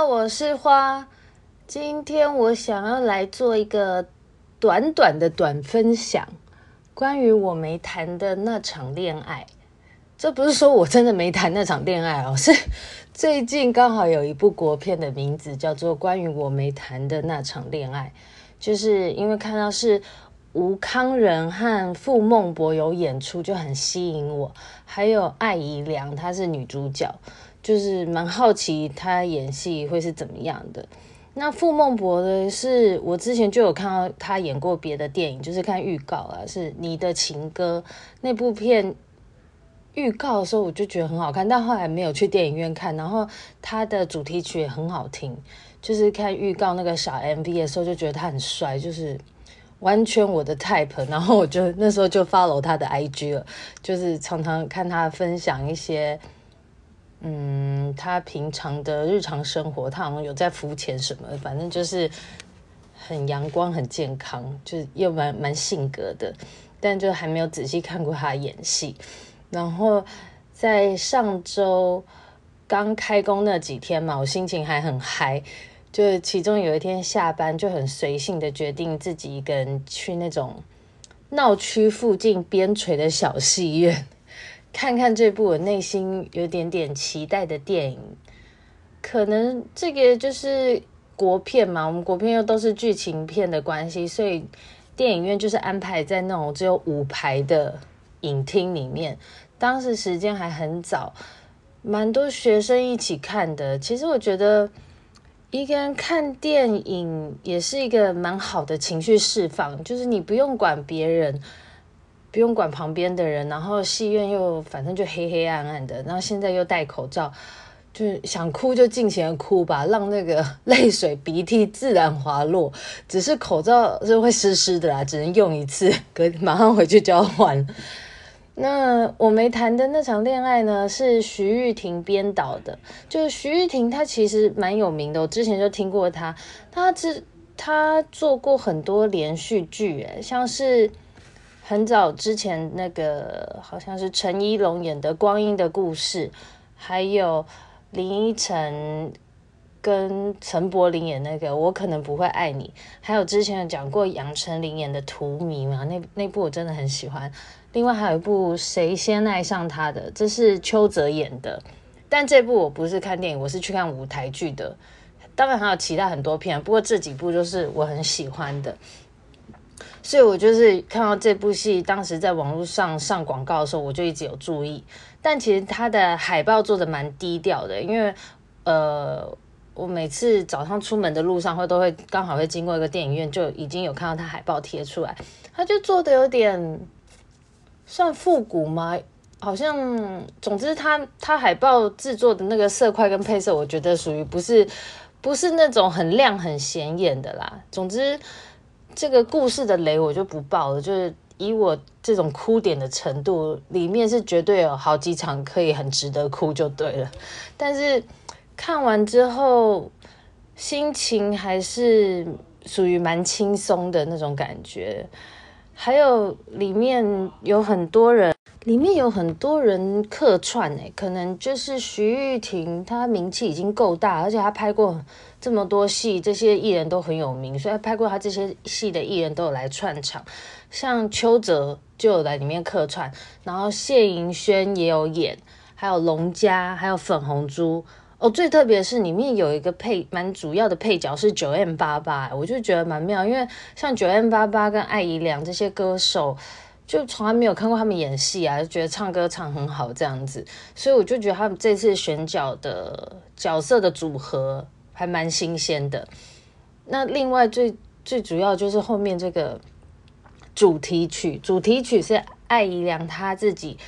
我是花。今天我想要来做一个短短的短分享。关于我没谈的那场恋爱，这不是说我真的没谈那场恋爱哦，是最近刚好有一部国片的名字叫做《关于我没谈的那场恋爱》，就是因为看到是吴康仁和傅孟柏有演出，就很吸引我。还有艾怡良，她是女主角，就是蛮好奇她演戏会是怎么样的。那傅孟柏的是我之前就有看到他演过别的电影，就是看预告啊，是《你的情歌》那部片。预告的时候我就觉得很好看，但后来没有去电影院看。然后他的主题曲也很好听，就是看预告那个小 MV 的时候就觉得他很帅，就是完全我的 type。然后我就那时候就 follow 他的 IG 了，就是常常看他分享一些。嗯，他平常的日常生活，他好像有在浮潜什么，反正就是很阳光、很健康，就是又蛮蛮性格的，但就还没有仔细看过他演戏。然后在上周刚开工那几天嘛，我心情还很嗨，就是其中有一天下班就很随性的决定自己一个人去那种闹区附近边陲的小戏院。看看这部我内心有点点期待的电影，可能这个就是国片嘛，我们国片又都是剧情片的关系，所以电影院就是安排在那种只有五排的影厅里面。当时时间还很早，蛮多学生一起看的。其实我觉得一个人看电影也是一个蛮好的情绪释放，就是你不用管别人。不用管旁边的人，然后戏院又反正就黑黑暗暗的，然后现在又戴口罩，就是想哭就尽情的哭吧，让那个 泪水鼻涕自然滑落。只是口罩是会湿湿的啦，只能用一次，可马上回去就要换。那我没谈的那场恋爱呢，是徐玉婷编导的，就是徐玉婷，她其实蛮有名的，我之前就听过她。她之她做过很多连续剧，诶，像是。很早之前，那个好像是陈一龙演的《光阴的故事》，还有林依晨跟陈柏霖演那个《我可能不会爱你》，还有之前有讲过杨丞琳演的《荼蘼》嘛，那那部我真的很喜欢。另外还有一部《谁先爱上他的》，这是邱泽演的，但这部我不是看电影，我是去看舞台剧的。当然还有其他很多片，不过这几部就是我很喜欢的。所以我就是看到这部戏，当时在网络上上广告的时候，我就一直有注意。但其实它的海报做的蛮低调的，因为呃，我每次早上出门的路上会都会刚好会经过一个电影院，就已经有看到它海报贴出来。它就做的有点算复古吗？好像，总之它它海报制作的那个色块跟配色，我觉得属于不是不是那种很亮很显眼的啦。总之。这个故事的雷我就不爆了，就是以我这种哭点的程度，里面是绝对有好几场可以很值得哭就对了。但是看完之后，心情还是属于蛮轻松的那种感觉。还有里面有很多人。里面有很多人客串诶，可能就是徐玉婷，她名气已经够大，而且她拍过这么多戏，这些艺人都很有名，所以拍过他这些戏的艺人都有来串场，像邱泽就有来里面客串，然后谢盈萱也有演，还有龙家，还有粉红猪哦，最特别是里面有一个配蛮主要的配角是九 M 八八我就觉得蛮妙，因为像九 M 八八跟艾怡良这些歌手。就从来没有看过他们演戏啊，就觉得唱歌唱很好这样子，所以我就觉得他们这次选角的角色的组合还蛮新鲜的。那另外最最主要就是后面这个主题曲，主题曲是艾怡良他自己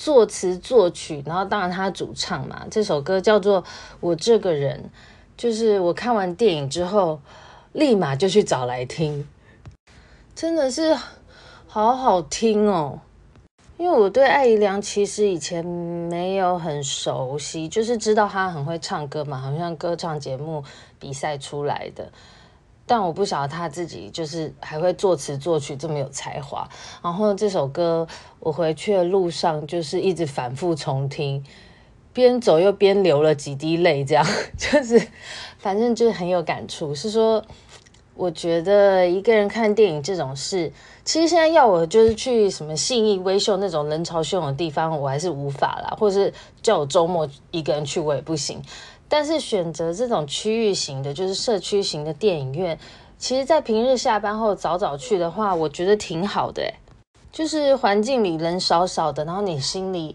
作词作曲，然后当然他主唱嘛。这首歌叫做《我这个人》，就是我看完电影之后，立马就去找来听，真的是好好听哦。因为我对艾怡良其实以前没有很熟悉，就是知道他很会唱歌嘛，好像歌唱节目比赛出来的。但我不晓得他自己就是还会作词作曲这么有才华。然后这首歌我回去的路上就是一直反复重听，边走又边流了几滴泪，这样 就是反正就是很有感触。是说，我觉得一个人看电影这种事，其实现在要我就是去什么信义威秀那种人潮汹涌的地方，我还是无法啦，或者是叫我周末一个人去，我也不行。但是选择这种区域型的，就是社区型的电影院，其实，在平日下班后早早去的话，我觉得挺好的。就是环境里人少少的，然后你心里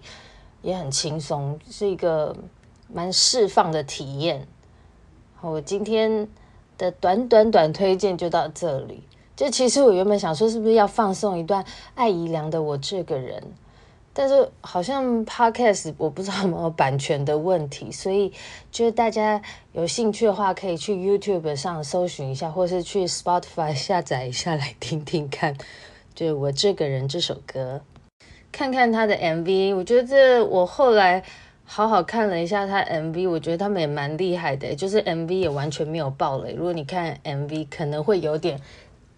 也很轻松，是一个蛮释放的体验。好，我今天的短短短推荐就到这里。就其实我原本想说，是不是要放送一段艾怡良的《我这个人》。但是好像 Podcast 我不知道有没有版权的问题，所以就是大家有兴趣的话，可以去 YouTube 上搜寻一下，或是去 Spotify 下载一下来听听看。就我这个人这首歌，看看他的 MV，我觉得这我后来好好看了一下他 MV，我觉得他们也蛮厉害的，就是 MV 也完全没有爆雷。如果你看 MV，可能会有点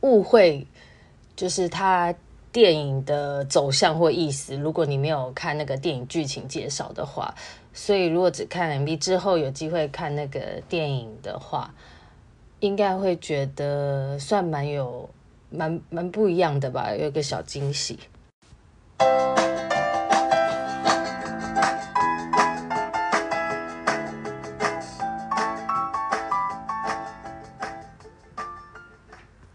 误会，就是他。电影的走向或意思，如果你没有看那个电影剧情介绍的话，所以如果只看 MV 之后有机会看那个电影的话，应该会觉得算蛮有蛮蛮不一样的吧，有一个小惊喜。